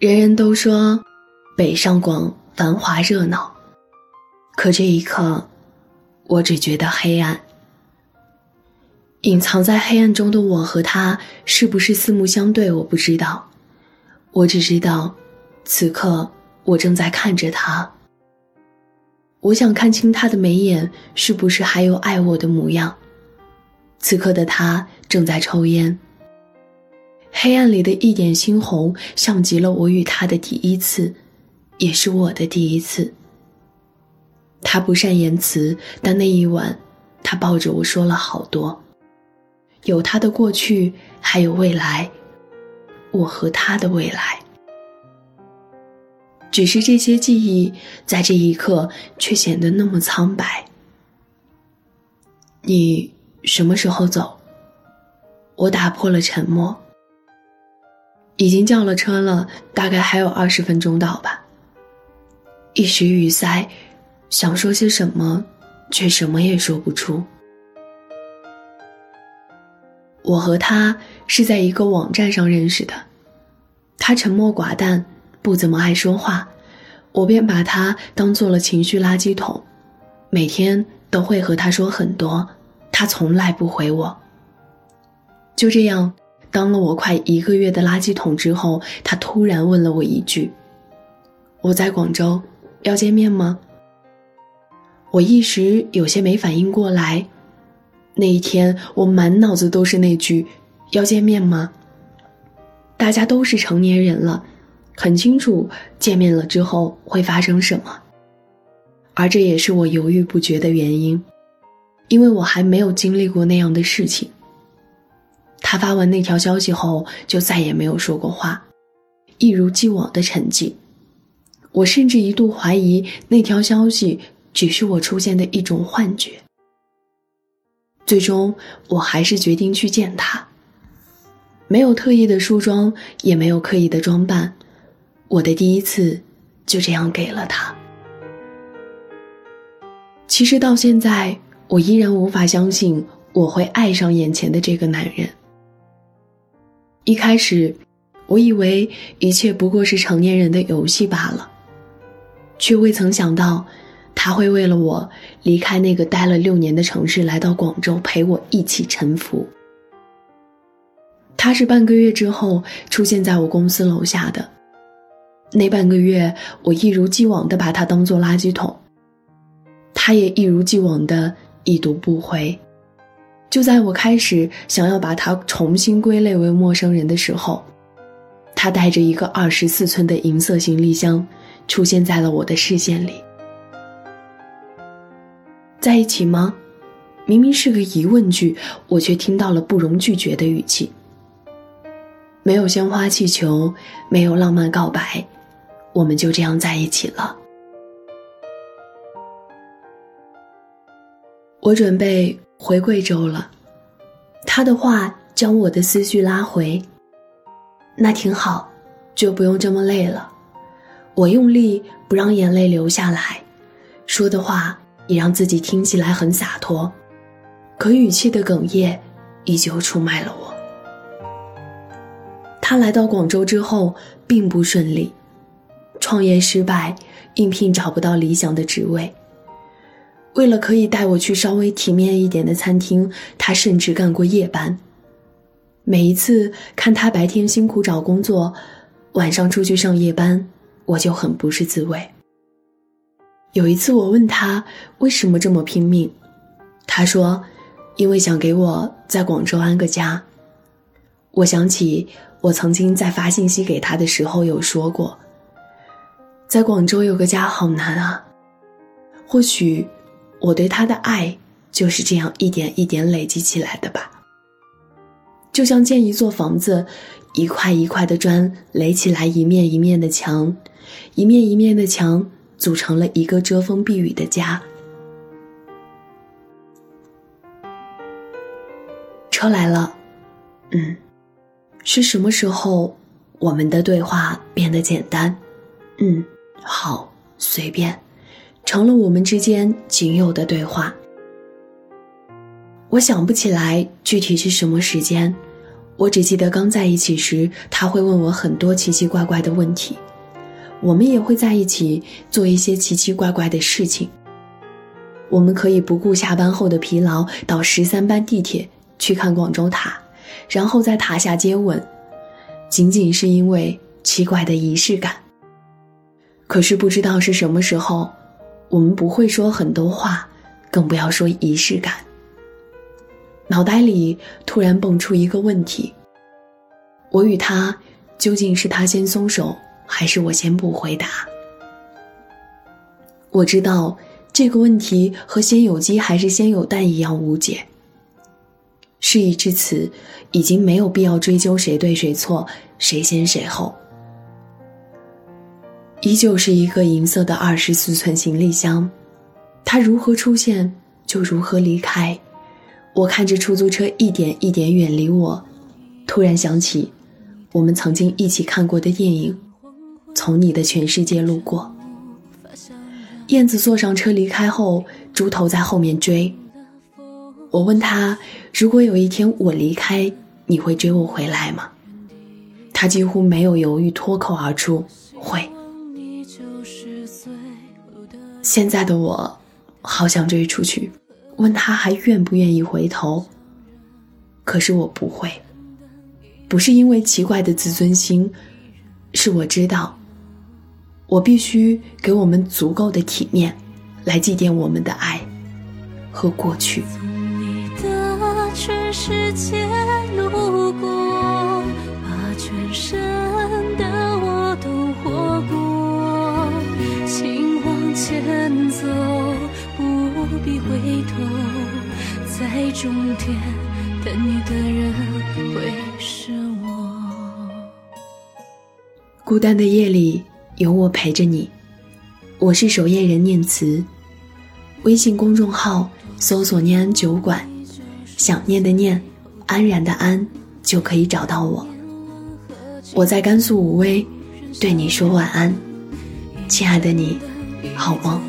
人人都说北上广繁华热闹，可这一刻，我只觉得黑暗。隐藏在黑暗中的我和他是不是四目相对，我不知道。我只知道，此刻我正在看着他。我想看清他的眉眼是不是还有爱我的模样。此刻的他正在抽烟。黑暗里的一点猩红，像极了我与他的第一次，也是我的第一次。他不善言辞，但那一晚，他抱着我说了好多。有他的过去，还有未来，我和他的未来。只是这些记忆在这一刻却显得那么苍白。你什么时候走？我打破了沉默。已经叫了车了，大概还有二十分钟到吧。一时语塞，想说些什么，却什么也说不出。我和他是在一个网站上认识的，他沉默寡淡，不怎么爱说话，我便把他当做了情绪垃圾桶，每天都会和他说很多，他从来不回我。就这样，当了我快一个月的垃圾桶之后，他突然问了我一句：“我在广州，要见面吗？”我一时有些没反应过来。那一天，我满脑子都是那句“要见面吗？”大家都是成年人了，很清楚见面了之后会发生什么，而这也是我犹豫不决的原因，因为我还没有经历过那样的事情。他发完那条消息后，就再也没有说过话，一如既往的沉寂。我甚至一度怀疑那条消息只是我出现的一种幻觉。最终，我还是决定去见他。没有特意的梳妆，也没有刻意的装扮，我的第一次就这样给了他。其实到现在，我依然无法相信我会爱上眼前的这个男人。一开始，我以为一切不过是成年人的游戏罢了，却未曾想到。他会为了我离开那个待了六年的城市，来到广州陪我一起沉浮。他是半个月之后出现在我公司楼下的，那半个月我一如既往的把他当做垃圾桶，他也一如既往的已读不回。就在我开始想要把他重新归类为陌生人的时候，他带着一个二十四寸的银色行李箱出现在了我的视线里。在一起吗？明明是个疑问句，我却听到了不容拒绝的语气。没有鲜花气球，没有浪漫告白，我们就这样在一起了。我准备回贵州了，他的话将我的思绪拉回。那挺好，就不用这么累了。我用力不让眼泪流下来，说的话。也让自己听起来很洒脱，可语气的哽咽依旧出卖了我。他来到广州之后并不顺利，创业失败，应聘找不到理想的职位。为了可以带我去稍微体面一点的餐厅，他甚至干过夜班。每一次看他白天辛苦找工作，晚上出去上夜班，我就很不是滋味。有一次，我问他为什么这么拼命，他说：“因为想给我在广州安个家。”我想起我曾经在发信息给他的时候有说过：“在广州有个家好难啊。”或许我对他的爱就是这样一点一点累积起来的吧。就像建一座房子，一块一块的砖垒起来，一面一面的墙，一面一面的墙。组成了一个遮风避雨的家。车来了，嗯，是什么时候我们的对话变得简单？嗯，好，随便，成了我们之间仅有的对话。我想不起来具体是什么时间，我只记得刚在一起时，他会问我很多奇奇怪怪的问题，我们也会在一起做一些奇奇怪怪的事情。我们可以不顾下班后的疲劳，到十三班地铁去看广州塔，然后在塔下接吻，仅仅是因为奇怪的仪式感。可是不知道是什么时候，我们不会说很多话，更不要说仪式感。脑袋里突然蹦出一个问题：我与他究竟是他先松手，还是我先不回答？我知道这个问题和先有鸡还是先有蛋一样无解。事已至此，已经没有必要追究谁对谁错，谁先谁后。依旧是一个银色的二十四寸行李箱，它如何出现，就如何离开。我看着出租车一点一点远离我，突然想起我们曾经一起看过的电影《从你的全世界路过》。燕子坐上车离开后，猪头在后面追。我问他：“如果有一天我离开，你会追我回来吗？”他几乎没有犹豫，脱口而出：“会。”现在的我，好想追出去。问他还愿不愿意回头？可是我不会，不是因为奇怪的自尊心，是我知道，我必须给我们足够的体面，来祭奠我们的爱和过去。全世界路过，把全身前走，不必回头，在终点等你的人会是我。孤单的夜里有我陪着你，我是守夜人念慈。微信公众号搜索“念安酒馆”，想念的念，安然的安，就可以找到我。我在甘肃武威，对你说晚安，亲爱的你，好吗。